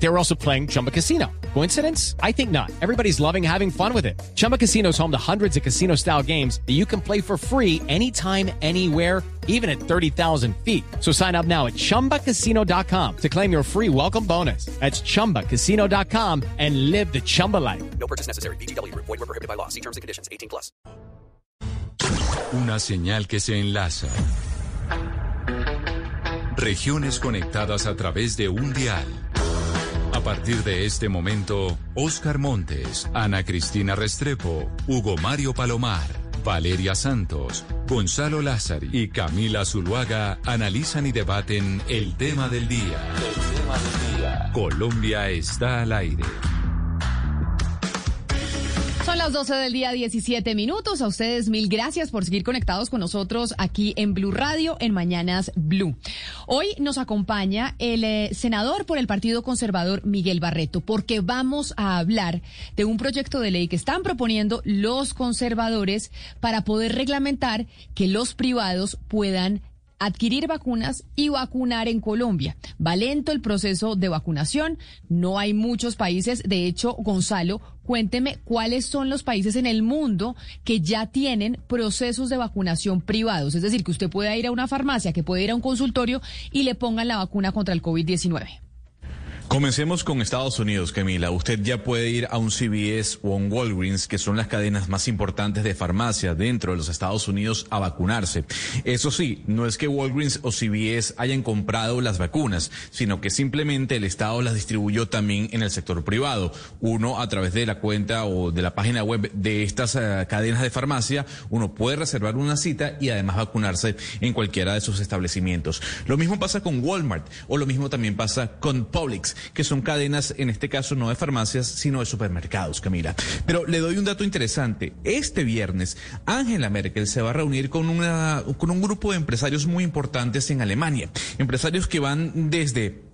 They were also playing Chumba Casino. Coincidence? I think not. Everybody's loving having fun with it. Chumba Casino is home to hundreds of casino style games that you can play for free anytime, anywhere, even at 30,000 feet. So sign up now at chumbacasino.com to claim your free welcome bonus. That's chumbacasino.com and live the Chumba life. No purchase necessary. BGW. Void were prohibited by law. See terms and conditions. 18 plus. Una señal que se enlaza. Regiones conectadas a través de un dial. A partir de este momento, Oscar Montes, Ana Cristina Restrepo, Hugo Mario Palomar, Valeria Santos, Gonzalo Lázari y Camila Zuluaga analizan y debaten el tema del día. El tema del día. Colombia está al aire. Son las 12 del día, 17 minutos. A ustedes mil gracias por seguir conectados con nosotros aquí en Blue Radio en Mañanas Blue. Hoy nos acompaña el eh, senador por el Partido Conservador Miguel Barreto porque vamos a hablar de un proyecto de ley que están proponiendo los conservadores para poder reglamentar que los privados puedan adquirir vacunas y vacunar en Colombia. Va lento el proceso de vacunación, no hay muchos países, de hecho, Gonzalo, cuénteme cuáles son los países en el mundo que ya tienen procesos de vacunación privados, es decir, que usted pueda ir a una farmacia, que pueda ir a un consultorio y le pongan la vacuna contra el COVID-19. Comencemos con Estados Unidos, Camila. Usted ya puede ir a un CVS o un Walgreens, que son las cadenas más importantes de farmacia dentro de los Estados Unidos, a vacunarse. Eso sí, no es que Walgreens o CVS hayan comprado las vacunas, sino que simplemente el Estado las distribuyó también en el sector privado. Uno, a través de la cuenta o de la página web de estas uh, cadenas de farmacia, uno puede reservar una cita y además vacunarse en cualquiera de sus establecimientos. Lo mismo pasa con Walmart o lo mismo también pasa con Publix que son cadenas, en este caso no de farmacias, sino de supermercados, Camila. Pero le doy un dato interesante. Este viernes, Angela Merkel se va a reunir con, una, con un grupo de empresarios muy importantes en Alemania. Empresarios que van desde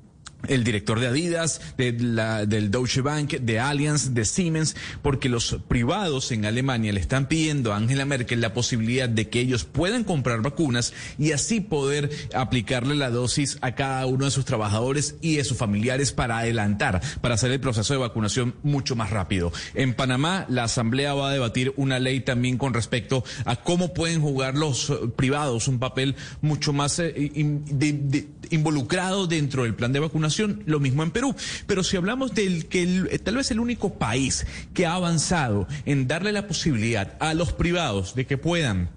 el director de Adidas, de la, del Deutsche Bank, de Allianz, de Siemens, porque los privados en Alemania le están pidiendo a Angela Merkel la posibilidad de que ellos puedan comprar vacunas y así poder aplicarle la dosis a cada uno de sus trabajadores y de sus familiares para adelantar, para hacer el proceso de vacunación mucho más rápido. En Panamá, la Asamblea va a debatir una ley también con respecto a cómo pueden jugar los privados un papel mucho más eh, involucrado dentro del plan de vacunación, lo mismo en Perú. Pero si hablamos del que el, tal vez el único país que ha avanzado en darle la posibilidad a los privados de que puedan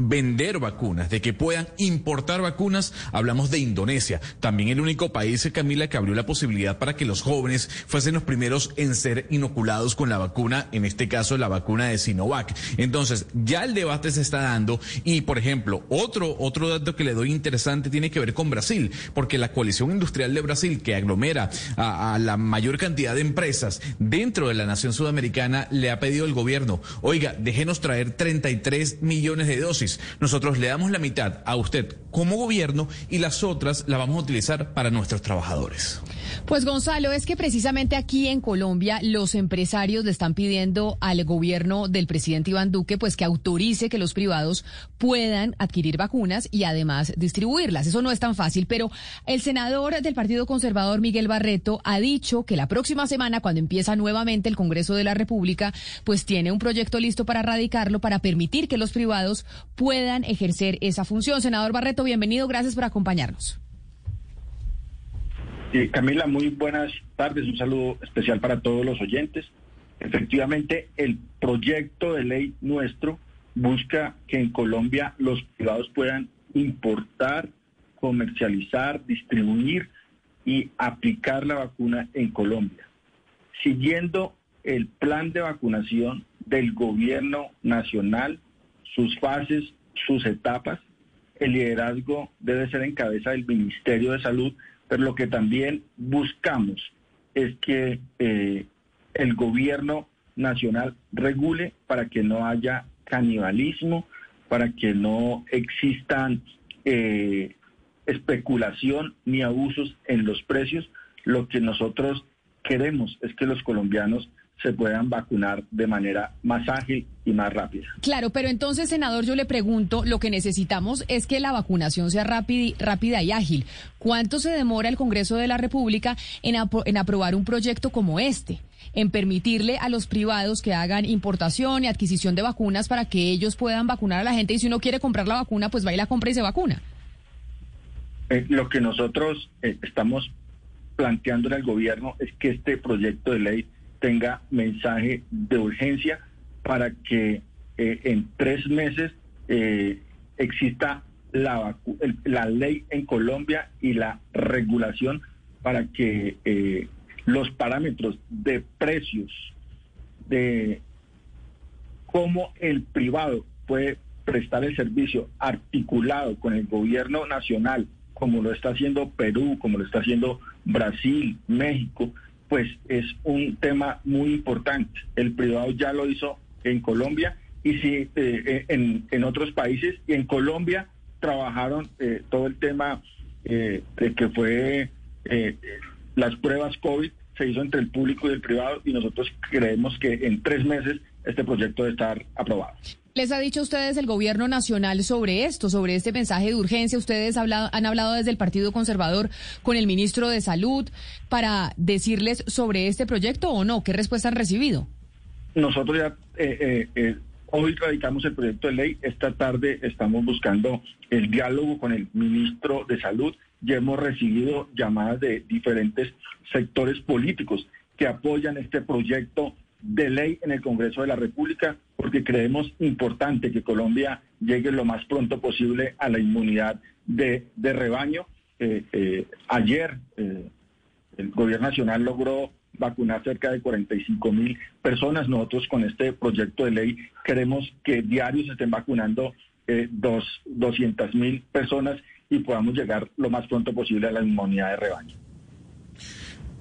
vender vacunas, de que puedan importar vacunas, hablamos de Indonesia. También el único país, Camila, que abrió la posibilidad para que los jóvenes fuesen los primeros en ser inoculados con la vacuna, en este caso la vacuna de Sinovac. Entonces, ya el debate se está dando y, por ejemplo, otro, otro dato que le doy interesante tiene que ver con Brasil, porque la coalición industrial de Brasil, que aglomera a, a la mayor cantidad de empresas dentro de la nación sudamericana, le ha pedido al gobierno, oiga, déjenos traer 33 millones de dosis nosotros le damos la mitad a usted como gobierno y las otras las vamos a utilizar para nuestros trabajadores. Pues Gonzalo, es que precisamente aquí en Colombia los empresarios le están pidiendo al gobierno del presidente Iván Duque pues que autorice que los privados puedan adquirir vacunas y además distribuirlas. Eso no es tan fácil, pero el senador del Partido Conservador Miguel Barreto ha dicho que la próxima semana cuando empieza nuevamente el Congreso de la República, pues tiene un proyecto listo para radicarlo para permitir que los privados puedan ejercer esa función. Senador Barreto, bienvenido, gracias por acompañarnos. Camila, muy buenas tardes. Un saludo especial para todos los oyentes. Efectivamente, el proyecto de ley nuestro busca que en Colombia los privados puedan importar, comercializar, distribuir y aplicar la vacuna en Colombia. Siguiendo el plan de vacunación del gobierno nacional, sus fases, sus etapas, el liderazgo debe ser en cabeza del Ministerio de Salud pero lo que también buscamos es que eh, el gobierno nacional regule para que no haya canibalismo, para que no existan eh, especulación ni abusos en los precios. Lo que nosotros queremos es que los colombianos se puedan vacunar de manera más ágil y más rápida. Claro, pero entonces, senador, yo le pregunto, lo que necesitamos es que la vacunación sea rápida, rápida y ágil. ¿Cuánto se demora el Congreso de la República en, en aprobar un proyecto como este? en permitirle a los privados que hagan importación y adquisición de vacunas para que ellos puedan vacunar a la gente y si uno quiere comprar la vacuna, pues va y la compra y se vacuna. Eh, lo que nosotros eh, estamos planteando en el gobierno es que este proyecto de ley tenga mensaje de urgencia para que eh, en tres meses eh, exista la, la ley en Colombia y la regulación para que eh, los parámetros de precios, de cómo el privado puede prestar el servicio articulado con el gobierno nacional, como lo está haciendo Perú, como lo está haciendo Brasil, México, pues es un tema muy importante. El privado ya lo hizo en Colombia y sí eh, eh, en, otros países y en Colombia trabajaron eh, todo el tema de que fue las pruebas COVID se hizo entre el público y el privado y nosotros creemos que en tres meses este proyecto debe estar aprobado. ¿Les ha dicho a ustedes el gobierno nacional sobre esto, sobre este mensaje de urgencia? ¿Ustedes han hablado desde el Partido Conservador con el ministro de Salud para decirles sobre este proyecto o no? ¿Qué respuesta han recibido? Nosotros ya eh, eh, eh, hoy radicamos el proyecto de ley. Esta tarde estamos buscando el diálogo con el ministro de Salud. Ya hemos recibido llamadas de diferentes sectores políticos que apoyan este proyecto de ley en el Congreso de la República porque creemos importante que Colombia llegue lo más pronto posible a la inmunidad de, rebaño. Eh, eh, ayer eh, el gobierno nacional logró vacunar cerca de 45 mil personas. Nosotros con este proyecto de ley queremos que diarios se estén vacunando dos, 200 mil personas y podamos llegar lo más pronto posible a la inmunidad de rebaño.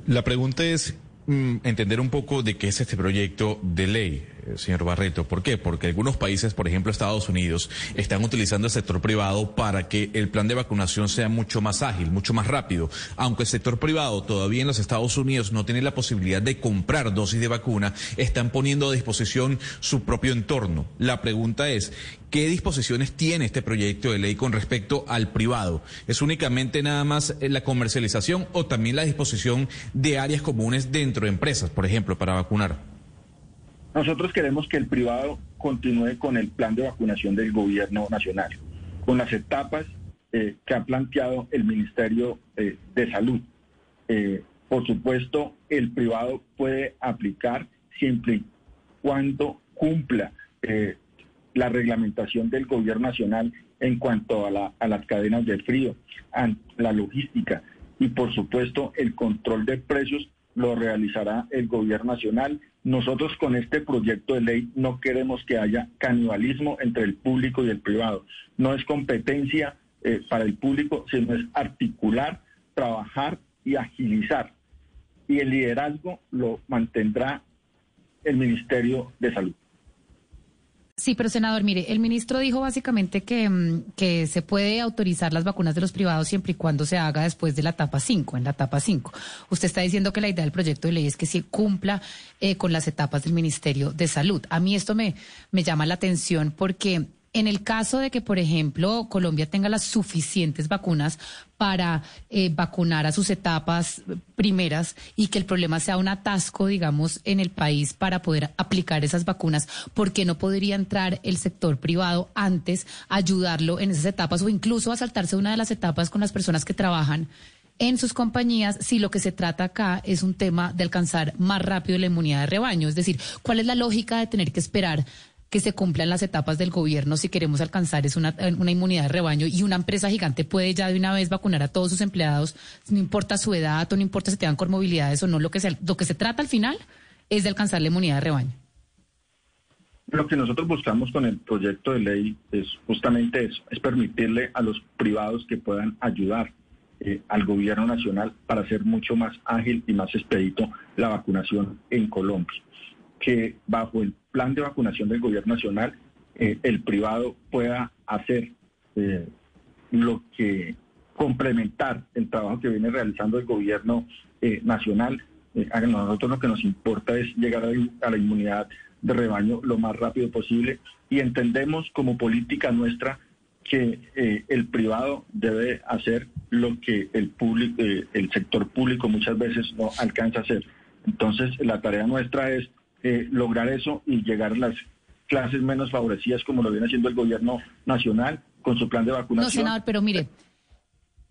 La pregunta es, Mm, entender un poco de qué es este proyecto de ley, señor Barreto. ¿Por qué? Porque algunos países, por ejemplo Estados Unidos, están utilizando el sector privado para que el plan de vacunación sea mucho más ágil, mucho más rápido. Aunque el sector privado todavía en los Estados Unidos no tiene la posibilidad de comprar dosis de vacuna, están poniendo a disposición su propio entorno. La pregunta es, ¿Qué disposiciones tiene este proyecto de ley con respecto al privado? ¿Es únicamente nada más la comercialización o también la disposición de áreas comunes dentro de empresas, por ejemplo, para vacunar? Nosotros queremos que el privado continúe con el plan de vacunación del gobierno nacional, con las etapas eh, que ha planteado el Ministerio eh, de Salud. Eh, por supuesto, el privado puede aplicar siempre y cuando cumpla la reglamentación del gobierno nacional en cuanto a, a las cadenas de frío, a la logística y por supuesto el control de precios lo realizará el gobierno nacional. Nosotros con este proyecto de ley no queremos que haya canibalismo entre el público y el privado. No es competencia eh, para el público, sino es articular, trabajar y agilizar. Y el liderazgo lo mantendrá el Ministerio de Salud. Sí, pero senador, mire, el ministro dijo básicamente que, mm, que se puede autorizar las vacunas de los privados siempre y cuando se haga después de la etapa 5, en la etapa 5. Usted está diciendo que la idea del proyecto de ley es que se cumpla eh, con las etapas del Ministerio de Salud. A mí esto me, me llama la atención porque en el caso de que, por ejemplo, Colombia tenga las suficientes vacunas para eh, vacunar a sus etapas primeras y que el problema sea un atasco, digamos, en el país para poder aplicar esas vacunas, ¿por qué no podría entrar el sector privado antes, ayudarlo en esas etapas o incluso a saltarse una de las etapas con las personas que trabajan? en sus compañías si lo que se trata acá es un tema de alcanzar más rápido la inmunidad de rebaño. Es decir, ¿cuál es la lógica de tener que esperar que se cumplan las etapas del gobierno si queremos alcanzar es una, una, inmunidad de rebaño y una empresa gigante puede ya de una vez vacunar a todos sus empleados, no importa su edad o no importa si tengan comorbilidades o no, lo que se, lo que se trata al final es de alcanzar la inmunidad de rebaño. Lo que nosotros buscamos con el proyecto de ley es justamente eso, es permitirle a los privados que puedan ayudar eh, al gobierno nacional para hacer mucho más ágil y más expedito la vacunación en Colombia que bajo el plan de vacunación del gobierno nacional eh, el privado pueda hacer eh, lo que complementar el trabajo que viene realizando el gobierno eh, nacional a nosotros lo que nos importa es llegar a la, inmunidad de rebaño lo más rápido posible y entendemos como política nuestra que el privado debe hacer lo que el público, el sector público muchas veces no alcanza a hacer. Entonces, la tarea nuestra es eh, lograr eso y llegar a las clases menos favorecidas, como lo viene haciendo el gobierno nacional con su plan de No, vacunación. senador, pero mire,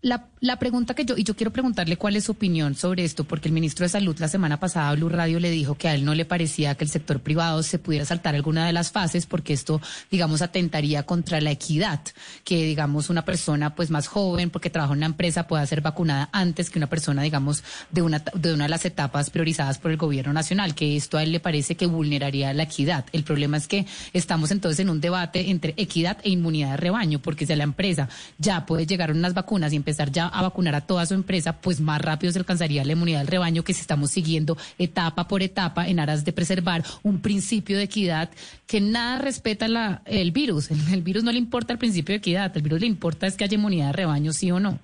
la, la pregunta que yo, y yo quiero preguntarle cuál es su opinión sobre esto, porque el ministro de Salud la semana pasada a Blue Radio le dijo que a él no le parecía que el sector privado se pudiera saltar alguna de las fases, porque esto, digamos, atentaría contra la equidad, que digamos una persona pues más joven, porque trabaja en una empresa, pueda ser vacunada antes que una persona, digamos, de una, de una de las etapas priorizadas por el gobierno nacional, que esto a él le parece que vulneraría la equidad. El problema es que estamos entonces en un debate entre equidad e inmunidad de rebaño, porque si a la empresa ya puede llegar unas vacunas y empezar ya a vacunar a toda su empresa, pues más rápido se alcanzaría la inmunidad del rebaño que si estamos siguiendo etapa por etapa en aras de preservar un principio de equidad que nada respeta la, el virus. El, el virus no le importa el principio de equidad, el virus le importa es que haya inmunidad de rebaño, sí o no.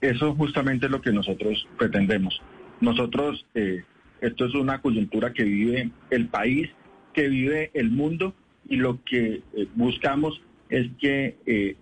Eso justamente es lo que nosotros pretendemos. Nosotros, eh, esto es una coyuntura que vive el país, que vive el mundo, y lo que eh, buscamos es que eh,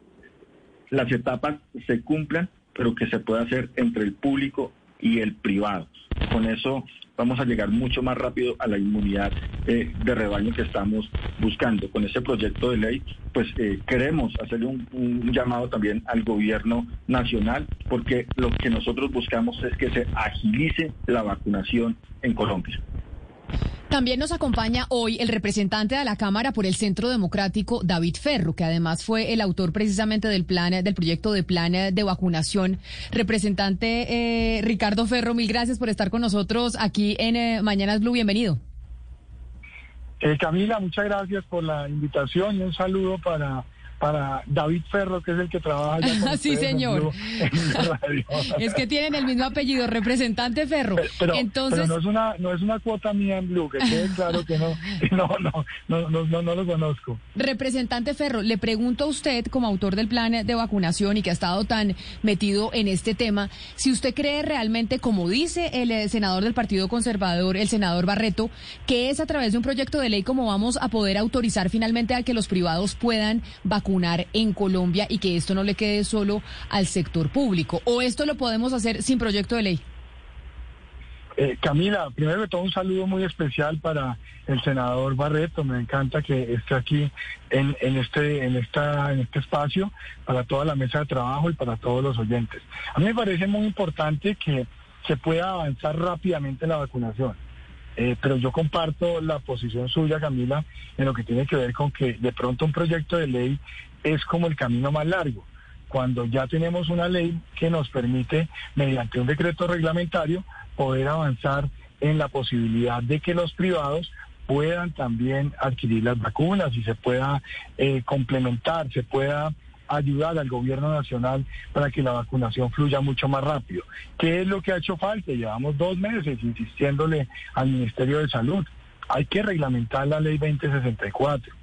las etapas se cumplan, pero que se pueda hacer entre el público y el privado. Con eso vamos a llegar mucho más rápido a la inmunidad eh, de rebaño que estamos buscando. Con este proyecto de ley, pues eh, queremos hacerle un, un llamado también al gobierno nacional, porque lo que nosotros buscamos es que se agilice la vacunación en Colombia. También nos acompaña hoy el representante de la Cámara por el Centro Democrático, David Ferro, que además fue el autor precisamente del plan, del proyecto de plan de vacunación. Representante eh, Ricardo Ferro, mil gracias por estar con nosotros aquí en eh, Mañanas Blue. Bienvenido. Eh, Camila, muchas gracias por la invitación y un saludo para para David Ferro, que es el que trabaja allá con Sí, señor. En Radio. Es que tienen el mismo apellido, representante Ferro. Pero, Entonces, pero no es una no es una cuota mía en Blue, que quede claro que no no no no no, no, no lo conozco. Representante Ferro, le pregunto a usted, como autor del plan de vacunación y que ha estado tan metido en este tema, si usted cree realmente, como dice el eh, senador del Partido Conservador, el senador Barreto, que es a través de un proyecto de ley como vamos a poder autorizar finalmente a que los privados puedan vacunar en Colombia y que esto no le quede solo al sector público. ¿O esto lo podemos hacer sin proyecto de ley? Eh, Camila, primero de todo un saludo muy especial para el senador Barreto. Me encanta que esté aquí en, en este en esta en este espacio para toda la mesa de trabajo y para todos los oyentes. A mí me parece muy importante que se pueda avanzar rápidamente la vacunación. Eh, pero yo comparto la posición suya, Camila, en lo que tiene que ver con que de pronto un proyecto de ley es como el camino más largo cuando ya tenemos una ley que nos permite, mediante un decreto reglamentario, poder avanzar en la posibilidad de que los privados puedan también adquirir las vacunas y se pueda eh, complementar, se pueda ayudar al gobierno nacional para que la vacunación fluya mucho más rápido. ¿Qué es lo que ha hecho falta? Llevamos dos meses insistiéndole al Ministerio de Salud. Hay que reglamentar la ley 2064,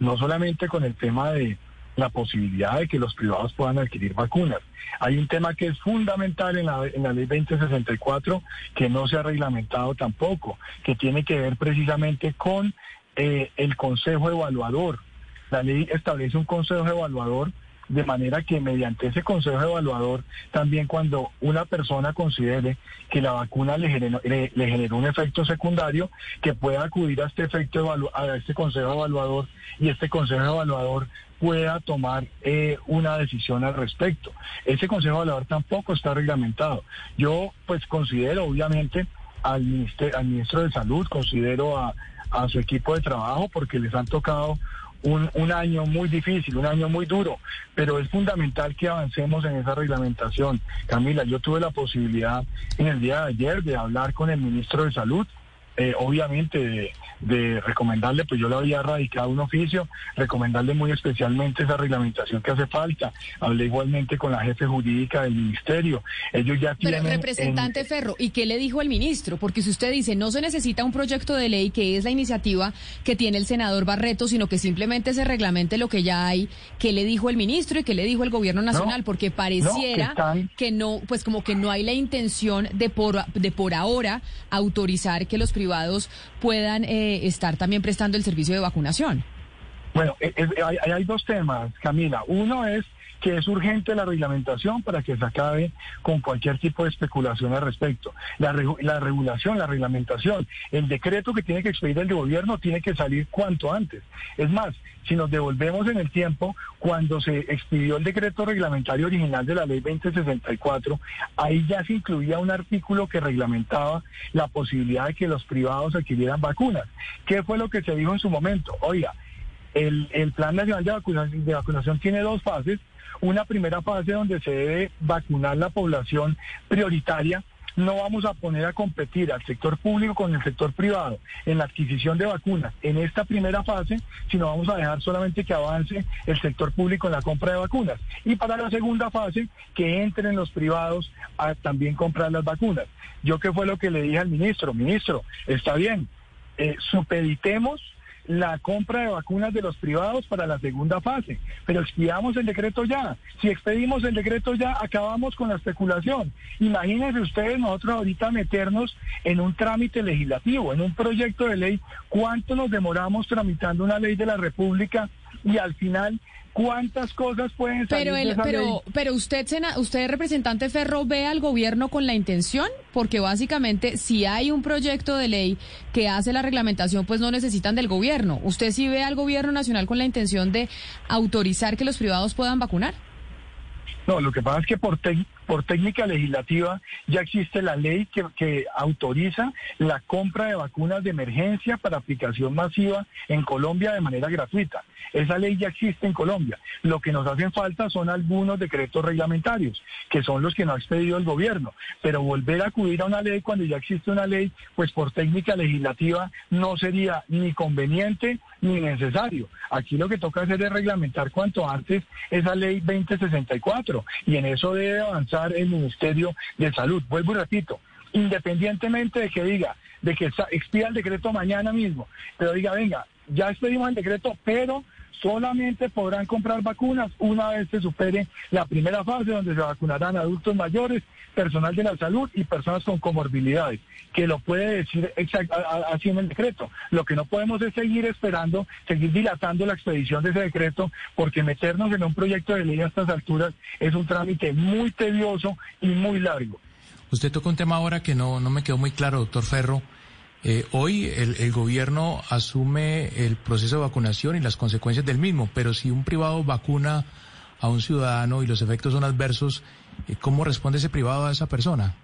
no solamente con el tema de la posibilidad de que los privados puedan adquirir vacunas. Hay un tema que es fundamental en la, en la ley 2064 que no se ha reglamentado tampoco, que tiene que ver precisamente con eh, el Consejo Evaluador. La ley establece un Consejo Evaluador de manera que mediante ese consejo evaluador, también cuando una persona considere que la vacuna le generó, le, le un efecto secundario, que pueda acudir a este efecto a este consejo evaluador y este consejo evaluador pueda tomar eh, una decisión al respecto. Ese consejo evaluador tampoco está reglamentado. Yo pues considero obviamente al al ministro de Salud, considero a, a su equipo de trabajo porque les han tocado un, un, año muy difícil, un año muy duro, pero es fundamental que avancemos en esa reglamentación. Camila, yo tuve la posibilidad en el día de ayer de hablar con el ministro de Salud, eh, obviamente de, de recomendarle, pues yo le había radicado un oficio, recomendarle muy especialmente esa reglamentación que hace falta. Hablé igualmente con la jefe jurídica del ministerio. Ellos ya Pero, tienen... representante en- Ferro, ¿y qué le dijo el ministro? Porque si usted dice no se necesita un proyecto de ley, que es la iniciativa que tiene el senador Barreto, sino que simplemente se reglamente lo que ya hay, ¿qué le dijo el ministro y qué le dijo el gobierno nacional? Porque pareciera están- que no, pues como que no hay la intención de por, de por ahora autorizar que los privados puedan eh, estar también prestando el servicio de vacunación. Bueno, eh, eh, hay, dos temas, Camila. Uno es que es urgente la reglamentación para que se acabe con cualquier tipo de especulación al respecto. La, regu- la regulación, la reglamentación, el decreto que tiene que expedir el gobierno tiene que salir cuanto antes. Es más, si nos devolvemos en el tiempo, cuando se expidió el decreto reglamentario original de la ley 2064, ahí ya se incluía un artículo que reglamentaba la posibilidad de que los privados adquirieran vacunas. ¿Qué fue lo que se dijo en su momento? Oiga, el, el Plan Nacional de vacunación, de vacunación tiene dos fases. Una primera fase donde se debe vacunar la población prioritaria. No vamos a poner a competir al sector público con el sector privado en la adquisición de vacunas en esta primera fase, sino vamos a dejar solamente que avance el sector público en la compra de vacunas. Y para la segunda fase, que entren los privados a también comprar las vacunas. Yo qué fue lo que le dije al ministro, ministro, está bien, eh, supeditemos la compra de vacunas de los privados para la segunda fase, pero expidamos el decreto ya. Si expedimos el decreto ya, acabamos con la especulación. Imagínense ustedes nosotros ahorita meternos en un trámite legislativo, en un proyecto de ley, cuánto nos demoramos tramitando una ley de la República y al final cuántas cosas pueden salir Pero de el, ley? pero, pero usted, sena- usted representante Ferro, ve al gobierno con la intención, porque básicamente si hay un proyecto de ley que hace la reglamentación, pues no necesitan del gobierno. ¿Usted sí ve al gobierno nacional con la intención de autorizar que los privados puedan vacunar? No, lo que pasa es que por, por técnica legislativa ya existe la ley que, autoriza la compra de vacunas de emergencia para aplicación masiva en Colombia de manera gratuita. Esa ley ya existe en Colombia. Lo que nos hacen falta son algunos decretos reglamentarios, que son los que no ha expedido el gobierno. Pero volver a acudir a una ley cuando ya existe una ley, pues por técnica legislativa no sería ni conveniente ni necesario. Aquí lo que toca hacer es reglamentar cuanto antes esa ley 2064 y en eso debe avanzar el Ministerio de Salud. Vuelvo y repito, independientemente de que diga, de que expida el decreto mañana mismo, pero diga, venga, ya expedimos el decreto, pero solamente podrán comprar vacunas una vez se supere la primera fase donde se vacunarán adultos mayores, personal de la salud y personas con comorbilidades, que lo puede decir exact- así en el decreto. Lo que no podemos es seguir esperando, seguir dilatando la expedición de ese decreto, porque meternos en un proyecto de ley a estas alturas es un trámite muy tedioso y muy largo. Usted tocó un tema ahora que no, no me quedó muy claro, doctor Ferro. Eh, hoy el, gobierno asume el proceso de vacunación y las consecuencias del mismo, pero si un privado vacuna a un ciudadano y los efectos son adversos, ¿cómo responde ese privado a esa persona?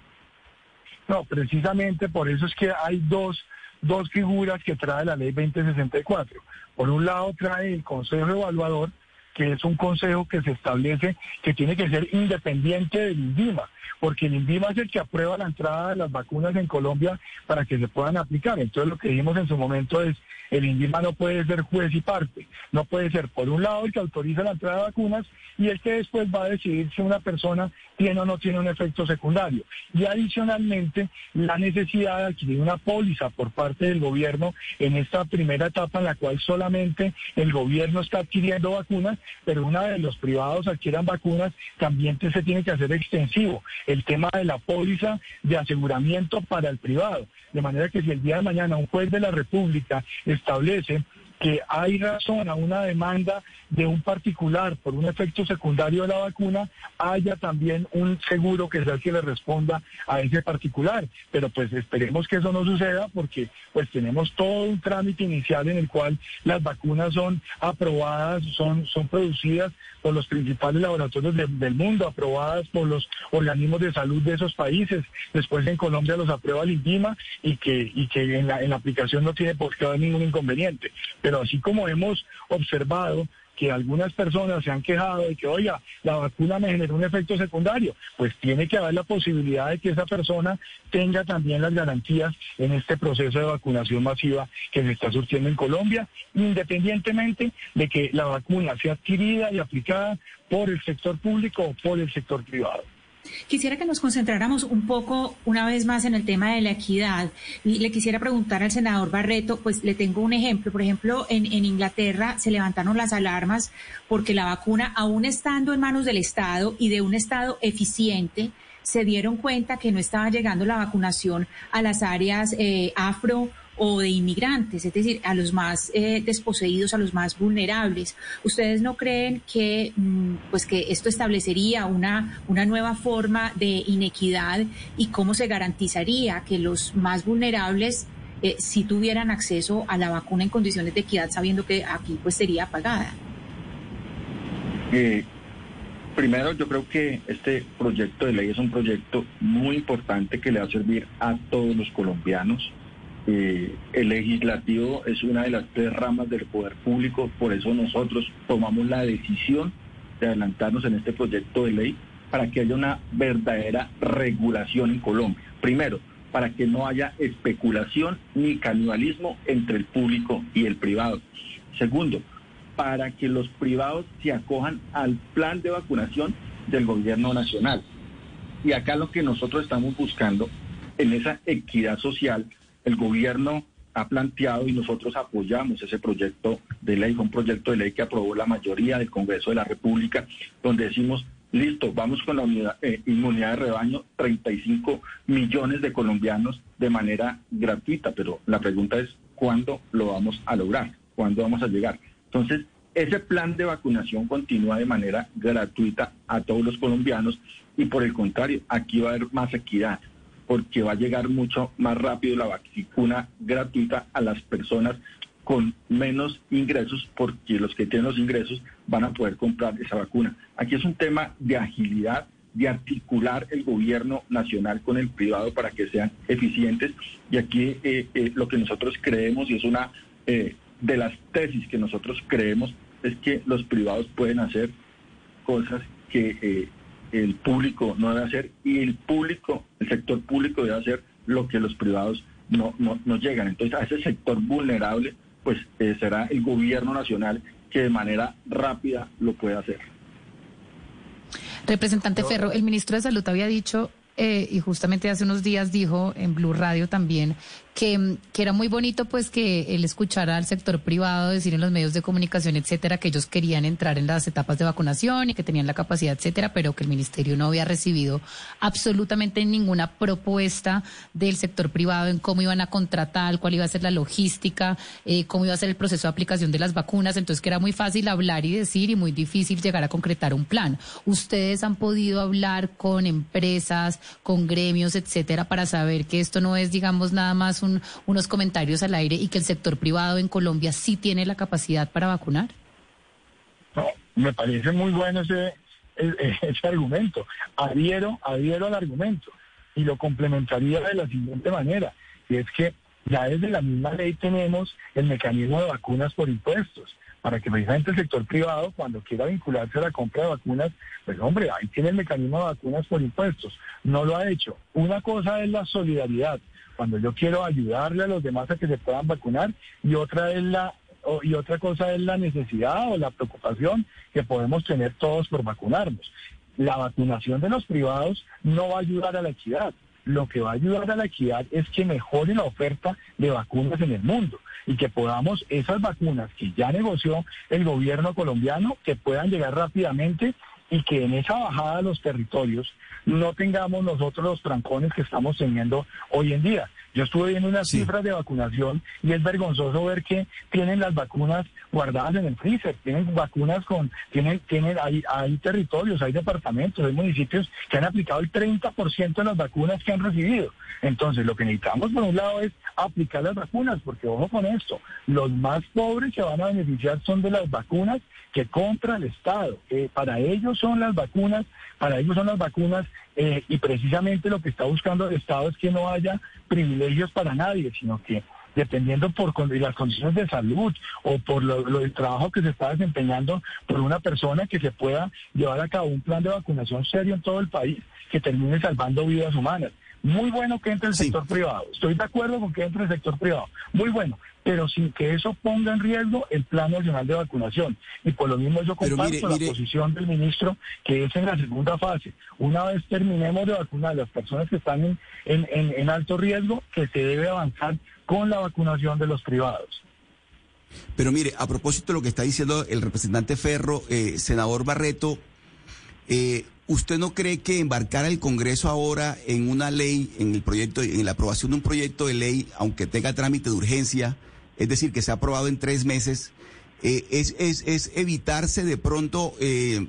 No, precisamente por eso es que hay dos, dos figuras que trae la ley 2064. Por un lado trae el Consejo Evaluador, que es un consejo que se establece que tiene que ser independiente del INVIMA, porque el INVIMA es el que aprueba la entrada de las vacunas en Colombia para que se puedan aplicar. Entonces lo que dijimos en su momento es, el INVIMA no puede ser juez y parte, no puede ser por un lado el que autoriza la entrada de vacunas y el que después va a decidir si una persona tiene o no tiene un efecto secundario. Y adicionalmente la necesidad de adquirir una póliza por parte del gobierno en esta primera etapa en la cual solamente el gobierno está adquiriendo vacunas, pero una vez los privados adquieran vacunas, también se tiene que hacer extensivo el tema de la póliza de aseguramiento para el privado. De manera que si el día de mañana un juez de la República establece que hay razón a una demanda de un particular por un efecto secundario de la vacuna, haya también un seguro que sea el que le responda a ese particular. Pero pues esperemos que eso no suceda porque pues tenemos todo un trámite inicial en el cual las vacunas son aprobadas, son, son producidas por los principales laboratorios de- del mundo, aprobadas por los organismos de salud de esos países. Después en Colombia los aprueba el INVIMA y que, y que en, la, en la aplicación no tiene por qué haber ningún inconveniente. Pero así como hemos observado que algunas personas se han quejado de que, oiga, la vacuna me generó un efecto secundario, pues tiene que haber la posibilidad de que esa persona tenga también las garantías en este proceso de vacunación masiva que se está surtiendo en Colombia, independientemente de que la vacuna sea adquirida y aplicada por el sector público o por el sector privado. Quisiera que nos concentráramos un poco una vez más en el tema de la equidad. Y le quisiera preguntar al senador Barreto, pues le tengo un ejemplo. Por ejemplo, en, en, Inglaterra se levantaron las alarmas porque la vacuna, aún estando en manos del Estado y de un Estado eficiente, se dieron cuenta que no estaba llegando la vacunación a las áreas eh, afro o de inmigrantes, es decir, a los más eh, desposeídos, a los más vulnerables. ¿Ustedes no creen que, mm, pues que esto establecería una, una nueva forma de inequidad y cómo se garantizaría que los más vulnerables eh, si tuvieran acceso a la vacuna en condiciones de equidad, sabiendo que aquí pues sería pagada? Eh, primero, yo creo que este proyecto de ley es un proyecto muy importante que le va a servir a todos los colombianos. Eh, el legislativo es una de las tres ramas del poder público, por eso nosotros tomamos la decisión de adelantarnos en este proyecto de ley para que haya una verdadera regulación en Colombia. Primero, para que no haya especulación ni canibalismo entre el público y el privado. Segundo, para que los privados se acojan al plan de vacunación del gobierno nacional. Y acá lo que nosotros estamos buscando en esa equidad social el gobierno ha planteado y nosotros apoyamos ese proyecto de ley, un proyecto de ley que aprobó la mayoría del Congreso de la República, donde decimos, listo, vamos con la eh, inmunidad de rebaño, 35 millones de colombianos de manera gratuita, pero la pregunta es, ¿cuándo lo vamos a lograr? ¿Cuándo vamos a llegar? Entonces, ese plan de vacunación continúa de manera gratuita a todos los colombianos y por el contrario, aquí va a haber más equidad porque va a llegar mucho más rápido la vacuna gratuita a las personas con menos ingresos, porque los que tienen los ingresos van a poder comprar esa vacuna. Aquí es un tema de agilidad, de articular el gobierno nacional con el privado para que sean eficientes. Y aquí eh, eh, lo que nosotros creemos, y es una eh, de las tesis que nosotros creemos, es que los privados pueden hacer cosas que el público no debe hacer y el público, el sector público debe hacer lo que los privados no, no, llegan. Entonces a ese sector vulnerable pues eh, será el gobierno nacional que de manera rápida lo pueda hacer. Representante Ferro, el ministro de Salud había dicho eh, y justamente hace unos días dijo en Blue Radio también que, era muy bonito pues que él escuchara al sector privado decir en los medios de comunicación, etcétera, que ellos querían entrar en las etapas de vacunación y que tenían la capacidad, etcétera, pero que el ministerio no había recibido absolutamente ninguna propuesta del sector privado en cómo iban a contratar, cuál iba a ser la logística, eh, cómo iba a ser el proceso de aplicación de las vacunas, entonces que era muy fácil hablar y decir y muy difícil llegar a concretar un plan. Ustedes han podido hablar con empresas, con gremios, etcétera, para saber que esto no es, digamos, nada más unos comentarios al aire y que el sector privado en Colombia sí tiene la capacidad para vacunar? No, me parece muy bueno ese, ese, argumento. Adhiero, adhiero al argumento y lo complementaría de la siguiente manera, y es que ya desde la misma ley tenemos el mecanismo de vacunas por impuestos para que precisamente el sector privado, cuando quiera vincularse a la compra de vacunas, pues hombre, ahí tiene el mecanismo de vacunas por impuestos. No lo ha hecho. Una cosa es la solidaridad, cuando yo quiero ayudarle a los demás a que se puedan vacunar y otra es la y otra cosa es la necesidad o la preocupación que podemos tener todos por vacunarnos. La vacunación de los privados no va a ayudar a la equidad. Lo que va a ayudar a la equidad es que mejore la oferta de vacunas en el mundo y que podamos esas vacunas que ya negoció el gobierno colombiano que puedan llegar rápidamente y que en esa bajada a los territorios no tengamos nosotros los trancones que estamos teniendo hoy en día. Yo estuve viendo unas cifras de vacunación y es vergonzoso ver que tienen las vacunas guardadas en el freezer, tienen vacunas con, tienen, tienen, hay, hay territorios, hay departamentos, hay municipios que han aplicado el 30% de las vacunas que han recibido. Entonces, lo que necesitamos por un lado es aplicar las vacunas, porque ojo con esto, los más pobres que van a beneficiar son de las vacunas que compra el Estado. para ellos son las vacunas, para ellos son las vacunas eh, y precisamente lo que está buscando el Estado es que no haya privilegios para nadie, sino que dependiendo por las condiciones de salud o por lo, lo, el trabajo que se está desempeñando por una persona que se pueda llevar a cabo un plan de vacunación serio en todo el país que termine salvando vidas humanas. Muy bueno que entre el sector privado. Estoy de acuerdo con que entre el sector privado. Muy bueno. Pero sin que eso ponga en riesgo el Plan Nacional de Vacunación. Y por lo mismo yo comparto la posición del ministro que es en la segunda fase. Una vez terminemos de vacunar a las personas que están en, en, en, alto riesgo, que se debe avanzar con la vacunación de los privados. Pero mire, a propósito de lo que está diciendo el representante Ferro, eh, senador Barreto, eh, ¿Usted no cree que embarcar al Congreso ahora en una ley, en el proyecto, en la aprobación de un proyecto de ley, aunque tenga trámite de urgencia, es decir, que se ha aprobado en tres meses, eh, es, es, es, evitarse de pronto eh,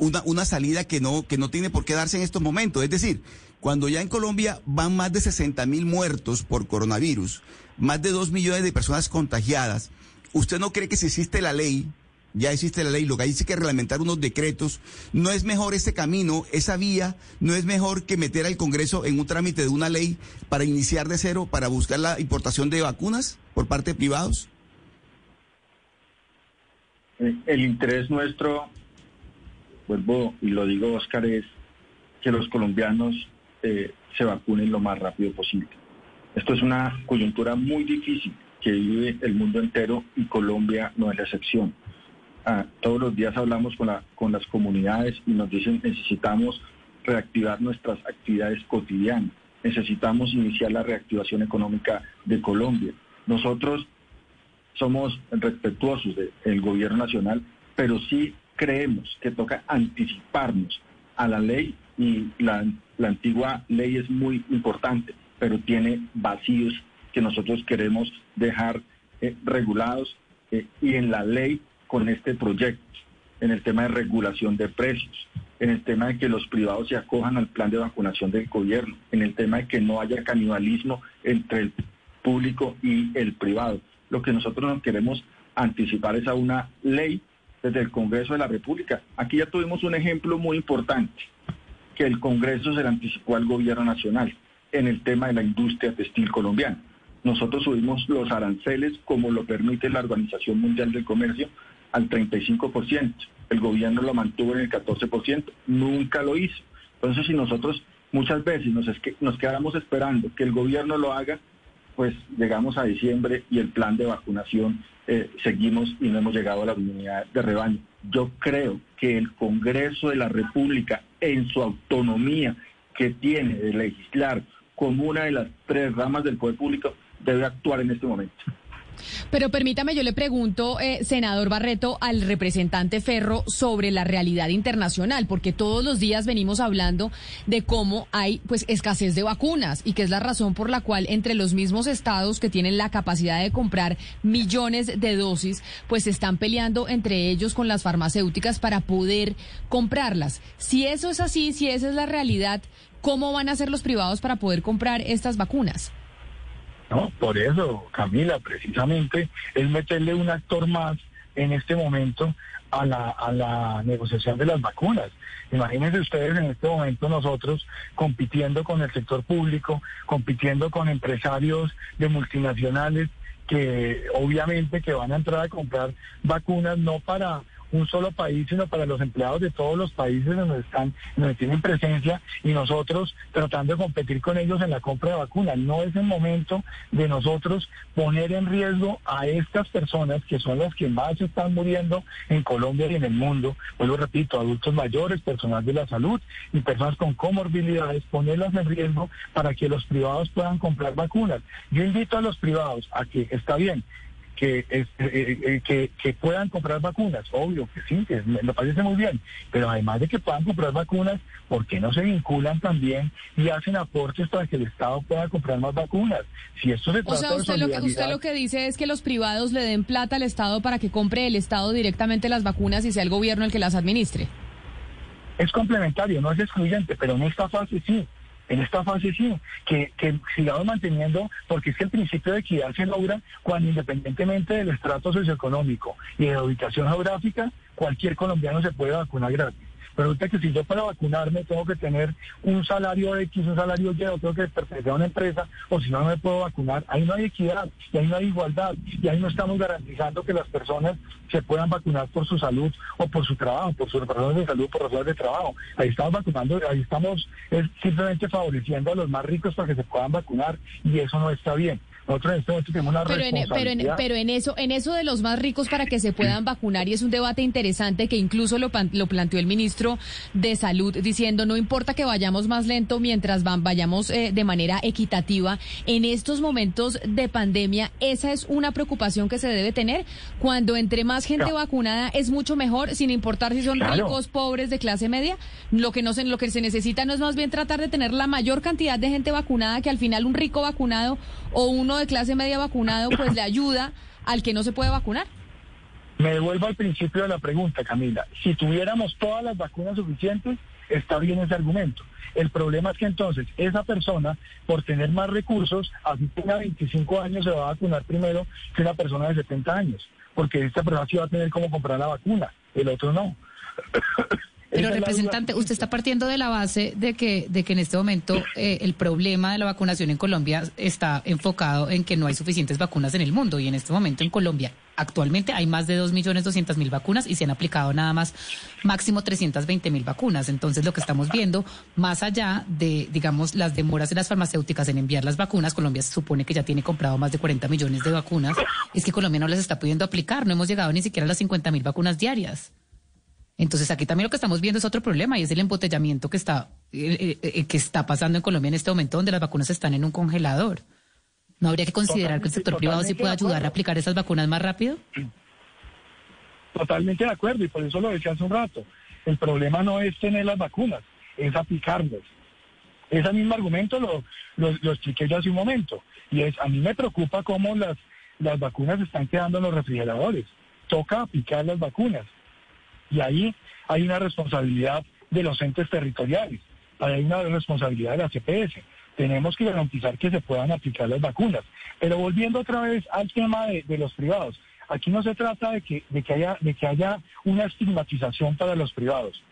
una, una salida que no, que no tiene por qué darse en estos momentos? Es decir, cuando ya en Colombia van más de 60 mil muertos por coronavirus, más de 2 millones de personas contagiadas, ¿usted no cree que si existe la ley, ya existe la ley, lo que hay es que reglamentar unos decretos. ¿No es mejor ese camino, esa vía? ¿No es mejor que meter al Congreso en un trámite de una ley para iniciar de cero, para buscar la importación de vacunas por parte de privados? Eh, el interés nuestro, vuelvo y lo digo, Oscar, es que los colombianos eh, se vacunen lo más rápido posible. Esto es una coyuntura muy difícil que vive el mundo entero y Colombia no es la excepción todos los días hablamos con, la, con las comunidades y nos dicen necesitamos reactivar nuestras actividades cotidianas, necesitamos iniciar la reactivación económica de Colombia. Nosotros somos respetuosos del gobierno nacional, pero sí creemos que toca anticiparnos a la ley y la, antigua ley es muy importante, pero tiene vacíos que nosotros queremos dejar eh, regulados eh, y en la ley con este proyecto, en el tema de regulación de precios, en el tema de que los privados se acojan al plan de vacunación del gobierno, en el tema de que no haya canibalismo entre el público y el privado. Lo que nosotros nos queremos anticipar es a una ley desde el Congreso de la República. Aquí ya tuvimos un ejemplo muy importante, que el Congreso se le anticipó al gobierno nacional en el tema de la industria textil colombiana. Nosotros subimos los aranceles como lo permite la Organización Mundial del Comercio al 35%. El gobierno lo mantuvo en el 14%, nunca lo hizo. Entonces, si nosotros muchas veces nos, es que, nos quedamos esperando que el gobierno lo haga, pues llegamos a diciembre y el plan de vacunación eh, seguimos y no hemos llegado a la unidad de rebaño. Yo creo que el Congreso de la República, en su autonomía que tiene de legislar como una de las tres ramas del poder público, debe actuar en este momento. Pero permítame, yo le pregunto, eh, senador Barreto, al representante Ferro sobre la realidad internacional, porque todos los días venimos hablando de cómo hay pues escasez de vacunas y que es la razón por la cual entre los mismos estados que tienen la capacidad de comprar millones de dosis, pues están peleando entre ellos con las farmacéuticas para poder comprarlas. Si eso es así, si esa es la realidad, ¿cómo van a ser los privados para poder comprar estas vacunas? ¿No? Por eso, Camila, precisamente es meterle un actor más en este momento a la, a la negociación de las vacunas. Imagínense ustedes en este momento nosotros compitiendo con el sector público, compitiendo con empresarios de multinacionales que obviamente que van a entrar a comprar vacunas no para un solo país, sino para los empleados de todos los países donde están, donde tienen presencia y nosotros tratando de competir con ellos en la compra de vacunas. No es el momento de nosotros poner en riesgo a estas personas que son las que más están muriendo en Colombia y en el mundo. Pues lo repito, adultos mayores, personal de la salud y personas con comorbilidades, ponerlas en riesgo para que los privados puedan comprar vacunas. Yo invito a los privados a que está bien, que, eh, eh, que, que, puedan comprar vacunas, obvio que sí, que me parece muy bien, pero además de que puedan comprar vacunas, ¿por qué no se vinculan también y hacen aportes para que el Estado pueda comprar más vacunas? Si esto se trata o sea, usted, lo que, usted lo que dice es que los privados le den plata al Estado para que compre el Estado directamente las vacunas y sea el gobierno el que las administre. Es complementario, no es excluyente, pero en esta fase sí en esta fase sí, que, sigamos manteniendo, porque es que el principio de equidad se logra cuando independientemente del estrato socioeconómico y de la ubicación geográfica, cualquier colombiano se puede vacunar gratis. Ahorita que si yo para vacunarme tengo que tener un salario X, un salario Y, o tengo que pertenecer a una empresa, o si no, no me puedo vacunar. Ahí no hay equidad, y ahí no hay igualdad, y ahí no estamos garantizando que las personas se puedan vacunar por su salud o por su trabajo, por sus razones de salud, por razones de trabajo. Ahí estamos vacunando, ahí estamos simplemente favoreciendo a los más ricos para que se puedan vacunar, y eso no está bien. Nosotros en este momento tenemos una pero en, pero, en, pero en eso, en eso de los más ricos para que se puedan vacunar, y es un debate interesante que incluso lo, lo planteó el ministro de Salud, diciendo no importa que vayamos más lento mientras van, vayamos eh, de manera equitativa. En estos momentos de pandemia, esa es una preocupación que se debe tener. Cuando entre más gente vacunada es mucho mejor, sin importar si son ricos, pobres, de clase media. Lo que no se, lo que se necesita no es más bien tratar de tener la mayor cantidad de gente vacunada que al final un rico vacunado o uno de clase media vacunado pues le ayuda al que no se puede vacunar? Me devuelvo al principio de la pregunta, Camila. Si tuviéramos todas las vacunas suficientes, está bien ese argumento. El problema es que entonces esa persona, por tener más recursos, así tenga 25 años, se va a vacunar primero que una persona de 70 años, porque esta persona sí va a tener cómo comprar la vacuna, el otro no. Pero representante, usted está partiendo de la base de que, de que en este momento eh, el problema de la vacunación en Colombia está enfocado en que no hay suficientes vacunas en el mundo y en este momento en Colombia actualmente hay más de 2.200.000 vacunas y se han aplicado nada más máximo 320.000 vacunas. Entonces lo que estamos viendo, más allá de, digamos, las demoras de las farmacéuticas en enviar las vacunas, Colombia se supone que ya tiene comprado más de 40 millones de vacunas, es que Colombia no las está pudiendo aplicar, no hemos llegado ni siquiera a las 50.000 vacunas diarias. Entonces aquí también lo que estamos viendo es otro problema y es el embotellamiento que está, eh, eh, eh, que está pasando en Colombia en este momento donde las vacunas están en un congelador. ¿No habría que considerar que el sector privado sí puede ayudar a aplicar esas vacunas más rápido? Totalmente de acuerdo y por eso lo decía hace un rato. El problema no es tener las vacunas, es aplicarlas. Ese mismo argumento lo, lo, expliqué yo hace un momento. Y es, a mí me preocupa cómo las, las vacunas están quedando en los refrigeradores. Toca aplicar las vacunas. Y ahí hay una responsabilidad de los entes territoriales, hay una responsabilidad de la CPS. Tenemos que garantizar que se puedan aplicar las vacunas. Pero volviendo otra vez al tema de, los privados, aquí no se trata de que, de, que haya, de que haya una estigmatización para los privados.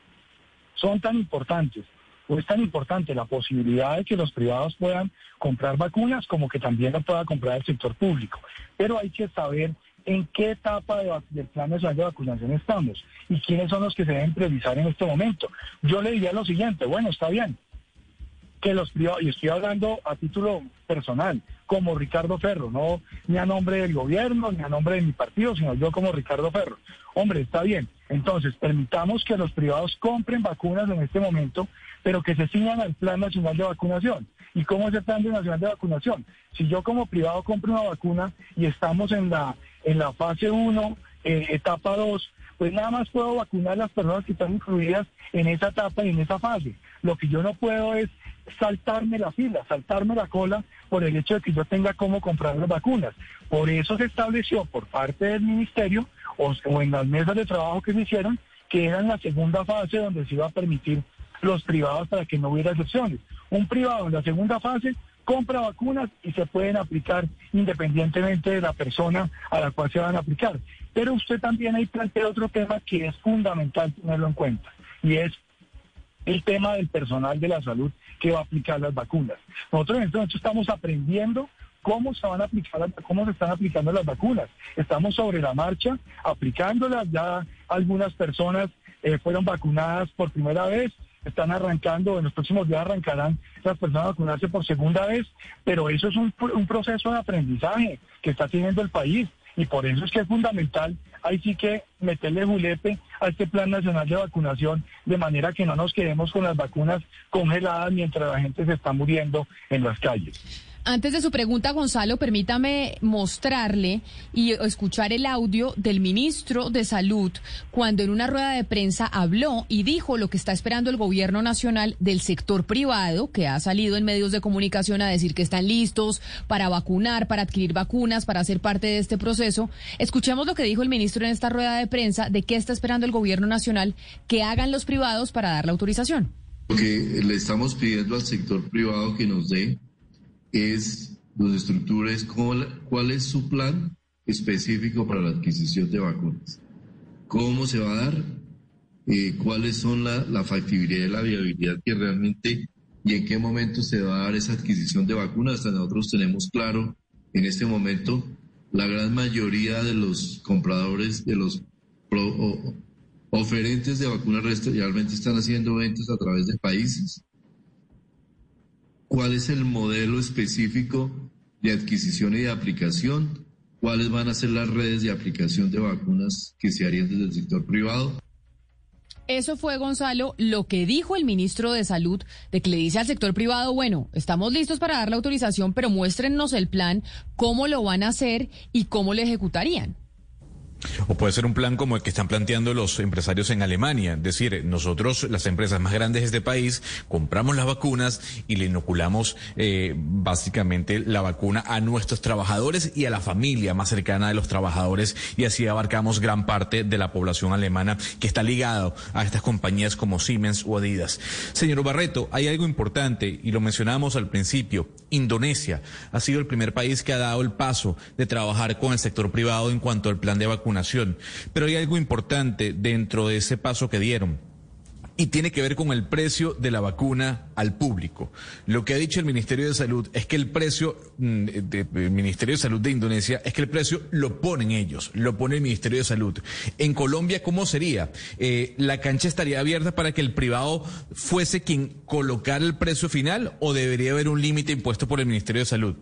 Son tan importantes o es tan importante la posibilidad de que los privados puedan comprar vacunas como que también lo pueda comprar el sector público. Pero hay que saber en qué etapa del plan nacional de vacunación estamos y quiénes son los que se deben priorizar en este momento. Yo le diría lo siguiente, bueno, está bien, que los privados, y estoy hablando a título personal, como Ricardo Ferro, no ni a nombre del gobierno, ni a nombre de mi partido, sino yo como Ricardo Ferro. Hombre, está bien. Entonces, permitamos que los privados compren vacunas en este momento, pero que se sigan al Plan Nacional de Vacunación. ¿Y cómo es el Plan Nacional de Vacunación? Si yo como privado compro una vacuna y estamos en la, en la fase 1, eh, etapa 2, pues nada más puedo vacunar a las personas que están incluidas en esa etapa y en esa fase. Lo que yo no puedo es saltarme la fila, saltarme la cola por el hecho de que yo tenga cómo comprar las vacunas. Por eso se estableció por parte del ministerio o, en las mesas de trabajo que se hicieron que era en la segunda fase donde se iba a permitir los privados para que no hubiera excepciones. Un privado en la segunda fase compra vacunas y se pueden aplicar independientemente de la persona a la cual se van a aplicar. Pero usted también ahí plantea otro tema que es fundamental tenerlo en cuenta y es el tema del personal de la salud que va a aplicar las vacunas. Nosotros en este momento estamos aprendiendo cómo se van a aplicar, cómo se están aplicando las vacunas. Estamos sobre la marcha aplicándolas, ya algunas personas eh, fueron vacunadas por primera vez, están arrancando, en los próximos días arrancarán las personas a vacunarse por segunda vez, pero eso es un, un proceso de aprendizaje que está teniendo el país y por eso es que es fundamental ahí sí que meterle julepe a este plan nacional de vacunación de manera que no nos quedemos con las vacunas congeladas mientras la gente se está muriendo en las calles. Antes de su pregunta, Gonzalo, permítame mostrarle y escuchar el audio del ministro de Salud cuando en una rueda de prensa habló y dijo lo que está esperando el gobierno nacional del sector privado, que ha salido en medios de comunicación a decir que están listos para vacunar, para adquirir vacunas, para ser parte de este proceso. Escuchemos lo que dijo el ministro en esta rueda de prensa de qué está esperando el gobierno nacional que hagan los privados para dar la autorización. Lo le estamos pidiendo al sector privado que nos dé es los estructuras, cuál es su plan específico para la adquisición de vacunas, cómo se va a dar eh, cuáles son la, la factibilidad y la viabilidad que realmente y en qué momento se va a dar esa adquisición de vacunas. Hasta nosotros tenemos claro en este momento la gran mayoría de los compradores, de los oferentes de vacunas realmente están haciendo ventas a través de países. ¿Cuál es el modelo específico de adquisición y de aplicación? ¿Cuáles van a ser las redes de aplicación de vacunas que se harían desde el sector privado? Eso fue, Gonzalo, lo que dijo el ministro de Salud, de que le dice al sector privado, bueno, estamos listos para dar la autorización, pero muéstrennos el plan, cómo lo van a hacer y cómo lo ejecutarían. O puede ser un plan como el que están planteando los empresarios en Alemania. Es decir, nosotros, las empresas más grandes de este país, compramos las vacunas y le inoculamos eh, básicamente la vacuna a nuestros trabajadores y a la familia más cercana de los trabajadores y así abarcamos gran parte de la población alemana que está ligado a estas compañías como Siemens o Adidas. Señor Barreto, hay algo importante y lo mencionábamos al principio. Indonesia ha sido el primer país que ha dado el paso de trabajar con el sector privado en cuanto al plan de vacunación pero hay algo importante dentro de ese paso que dieron y tiene que ver con el precio de la vacuna al público. Lo que ha dicho el Ministerio de Salud es que el precio mm, del Ministerio de Salud de Indonesia es que el precio lo ponen ellos, lo pone el Ministerio de Salud. En Colombia, ¿cómo sería? Eh, ¿La cancha estaría abierta para que el privado fuese quien colocara el precio final o debería haber un límite impuesto por el Ministerio de Salud?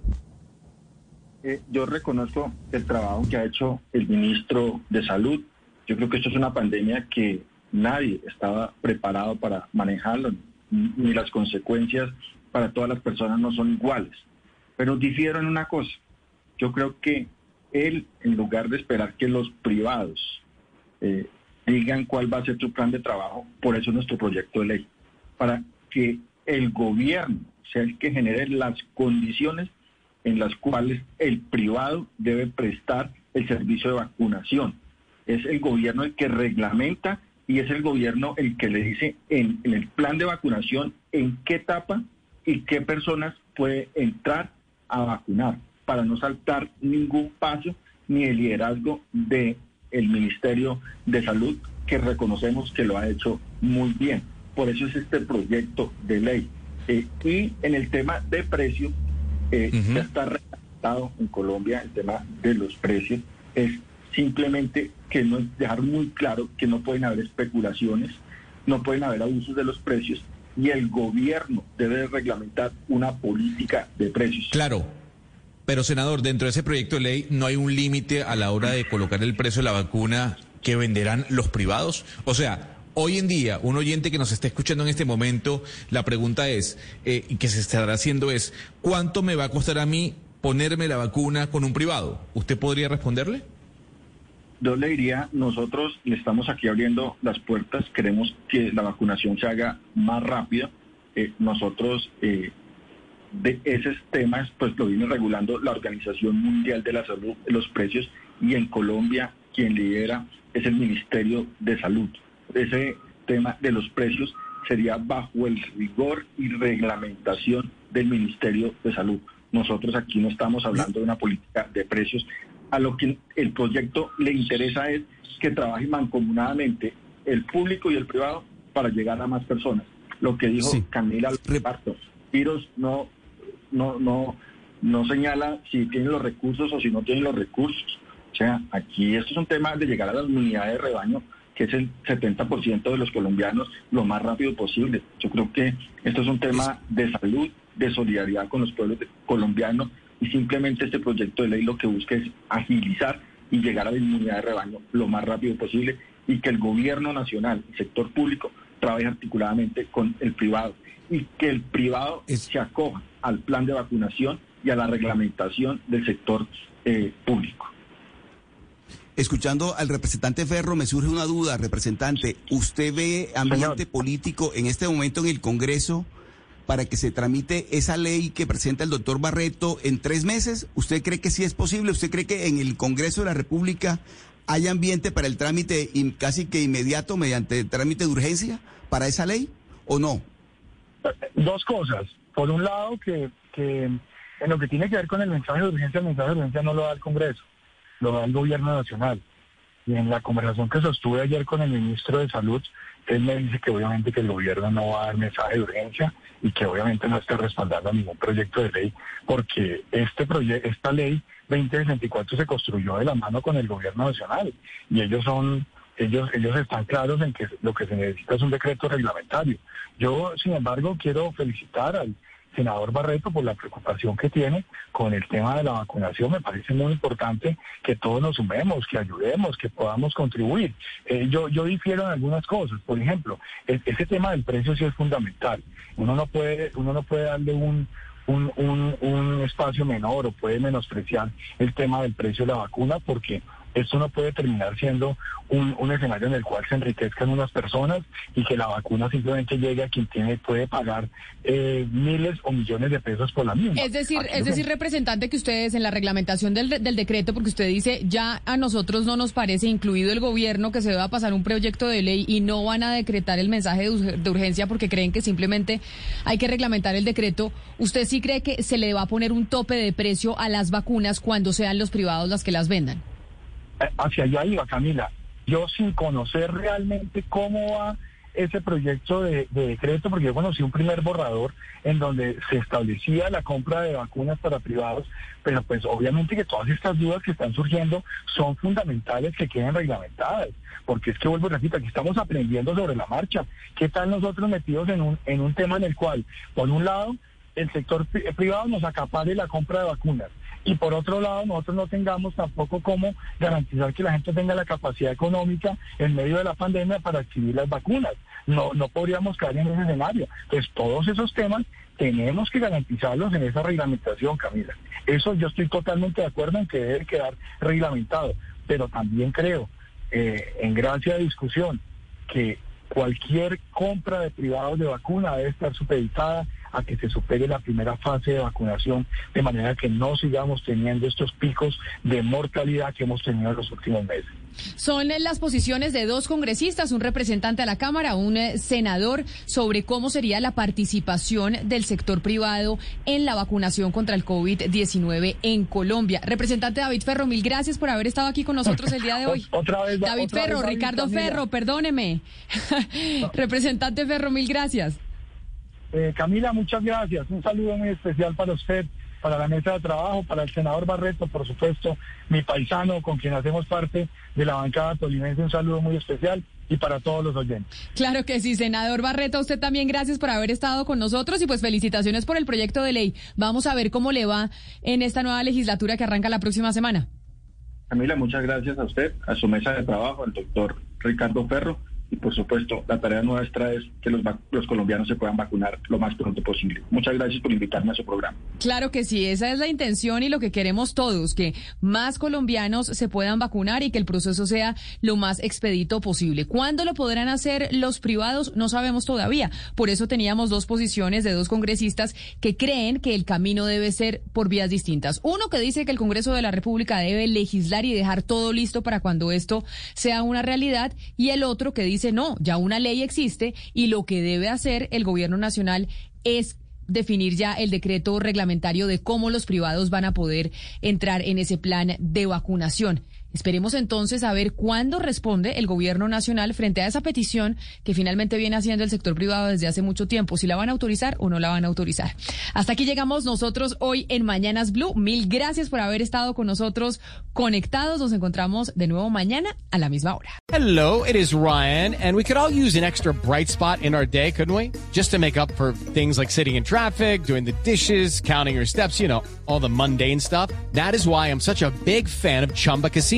Eh, yo reconozco el trabajo que ha hecho el ministro de Salud. Yo creo que esto es una pandemia que nadie estaba preparado para manejarlo, ni las consecuencias para todas las personas no son iguales. Pero difiero en una cosa. Yo creo que él, en lugar de esperar que los privados eh, digan cuál va a ser su plan de trabajo, por eso nuestro proyecto de ley, para que el gobierno sea el que genere las condiciones en las cuales el privado debe prestar el servicio de vacunación. Es el gobierno el que reglamenta y es el gobierno el que le dice en, el plan de vacunación en qué etapa y qué personas puede entrar a vacunar para no saltar ningún paso ni el liderazgo del el Ministerio de Salud que reconocemos que lo ha hecho muy bien. Por eso es este proyecto de ley. Eh, y en el tema de precio, eh, ya está reglamentado en Colombia el tema de los precios. Es simplemente que no dejar muy claro que no pueden haber especulaciones, no pueden haber abusos de los precios y el gobierno debe reglamentar una política de precios. Claro. Pero, senador, dentro de ese proyecto de ley no hay un límite a la hora de colocar el precio de la vacuna que venderán los privados. O sea, Hoy en día, un oyente que nos está escuchando en este momento, la pregunta es, eh, y que se estará haciendo es, ¿cuánto me va a costar a mí ponerme la vacuna con un privado? ¿Usted podría responderle? Yo le diría, nosotros le estamos aquí abriendo las puertas, queremos que la vacunación se haga más rápida. Eh, nosotros eh, de esos temas, pues lo viene regulando la Organización Mundial de la Salud, los precios, y en Colombia quien lidera es el Ministerio de Salud ese tema de los precios sería bajo el rigor y reglamentación del Ministerio de Salud. Nosotros aquí no estamos hablando de una política de precios. A lo que el proyecto le interesa es que trabaje mancomunadamente el público y el privado para llegar a más personas. Lo que dijo Camila Reparto, Tiros no, no, no, no señala si tienen los recursos o si no tienen los recursos. O sea, aquí esto es un tema de llegar a las unidades de rebaño que es el 70% de los colombianos, lo más rápido posible. Yo creo que esto es un tema de salud, de solidaridad con los pueblos colombianos y simplemente este proyecto de ley lo que busca es agilizar y llegar a la inmunidad de rebaño lo más rápido posible y que el gobierno nacional, el sector público, trabaje articuladamente con el privado y que el privado se acoja al plan de vacunación y a la reglamentación del sector eh, público. Escuchando al representante Ferro, me surge una duda, representante. ¿Usted ve ambiente político en este momento en el Congreso para que se tramite esa ley que presenta el doctor Barreto en tres meses? ¿Usted cree que sí es posible? ¿Usted cree que en el Congreso de la República hay ambiente para el trámite casi que inmediato mediante trámite de urgencia para esa ley o no? Dos cosas. Por un lado, que, que en lo que tiene que ver con el mensaje de urgencia, el mensaje de urgencia no lo da el Congreso lo da el gobierno nacional. y en la conversación que sostuve ayer con el ministro de Salud, él me dice que obviamente que el gobierno no va a dar mensaje de urgencia y que obviamente no está respaldando ningún proyecto de ley, porque este proyecto, esta ley 2064 se construyó de la mano con el gobierno nacional y ellos son ellos, ellos están claros en que lo que se necesita es un decreto reglamentario. Yo, sin embargo, quiero felicitar al senador Barreto por la preocupación que tiene con el tema de la vacunación. Me parece muy importante que todos nos sumemos, que ayudemos, que podamos contribuir. Eh, yo, yo difiero en algunas cosas. Por ejemplo, e, ese tema del precio sí es fundamental. Uno no puede, uno no puede darle un, un, un, un espacio menor o puede menospreciar el tema del precio de la vacuna porque esto no puede terminar siendo un, un, escenario en el cual se enriquezcan unas personas y que la vacuna simplemente llegue a quien tiene puede pagar eh, miles o millones de pesos por la misma. Es decir, es decir, representante, que ustedes en la reglamentación del, del decreto, porque usted dice, ya a nosotros no nos parece, incluido el gobierno, que se va a pasar un proyecto de ley y no van a decretar el mensaje de urgencia porque creen que simplemente hay que reglamentar el decreto. ¿Usted sí cree que se le va a poner un tope de precio a las vacunas cuando sean los privados las que las vendan? Hacia allá iba Camila. Yo sin conocer realmente cómo va ese proyecto de, decreto, porque yo conocí un primer borrador en donde se establecía la compra de vacunas para privados, pero pues obviamente que todas estas dudas que están surgiendo son fundamentales que queden reglamentadas, porque es que vuelvo a repetir, aquí estamos aprendiendo sobre la marcha. ¿Qué tal nosotros metidos en un, en un tema en el cual, por un lado, el sector privado nos acapare la compra de vacunas? Y por otro lado nosotros no tengamos tampoco cómo garantizar que la gente tenga la capacidad económica en medio de la pandemia para adquirir las vacunas. No, no podríamos caer en ese escenario. Entonces todos esos temas tenemos que garantizarlos en esa reglamentación, Camila. Eso yo estoy totalmente de acuerdo en que debe quedar reglamentado, pero también creo, eh, en gracia de discusión, que cualquier compra de privados de vacuna debe estar supeditada a que se supere la primera fase de vacunación, de manera que no sigamos teniendo estos picos de mortalidad que hemos tenido en los últimos meses. Son las posiciones de dos congresistas, un representante a la Cámara, un eh, senador, sobre cómo sería la participación del sector privado en la vacunación contra el COVID-19 en Colombia. Representante David Ferro, mil gracias por haber estado aquí con nosotros el día de hoy. Otra vez, David Ferro, Ricardo Ferro, perdóneme. Representante Ferro, mil gracias. Eh, Camila, muchas gracias. Un saludo muy especial para usted, para la mesa de trabajo, para el senador Barreto, por supuesto, mi paisano con quien hacemos parte de la bancada tolimense. Un saludo muy especial y para todos los oyentes. Claro que sí, senador Barreto, usted también gracias por haber estado con nosotros y pues felicitaciones por el proyecto de ley. Vamos a ver cómo le va en esta nueva legislatura que arranca la próxima semana. Camila, muchas gracias a usted, a su mesa de trabajo, al doctor Ricardo Ferro y por supuesto la tarea nuestra es que los, los colombianos se puedan vacunar lo más pronto posible. Muchas gracias por invitarme a su programa. Claro que sí, esa es la intención y lo que queremos todos, que más colombianos se puedan vacunar y que el proceso sea lo más expedito posible. ¿Cuándo lo podrán hacer los privados? No sabemos todavía. Por eso teníamos dos posiciones de dos congresistas que creen que el camino debe ser por vías distintas. Uno que dice que el Congreso de la República debe legislar y dejar todo listo para cuando esto sea una realidad y el otro que dice dice, no, ya una ley existe y lo que debe hacer el gobierno nacional es definir ya el decreto reglamentario de cómo los privados van a poder entrar en ese plan de vacunación. Esperemos entonces a ver cuándo responde el gobierno nacional frente a esa petición que finalmente viene haciendo el sector privado desde hace mucho tiempo, si la van a autorizar o no la van a autorizar. Hasta aquí llegamos nosotros hoy en Mañanas Blue. Mil gracias por haber estado con nosotros conectados. Nos encontramos de nuevo mañana a la misma hora. Hello, it is Ryan, and we could all use an extra bright spot in our day, couldn't we? Just to make up for things like sitting in traffic, doing the dishes, counting your steps, you know, all the mundane stuff. That is why I'm such a big fan of Chumba Casino.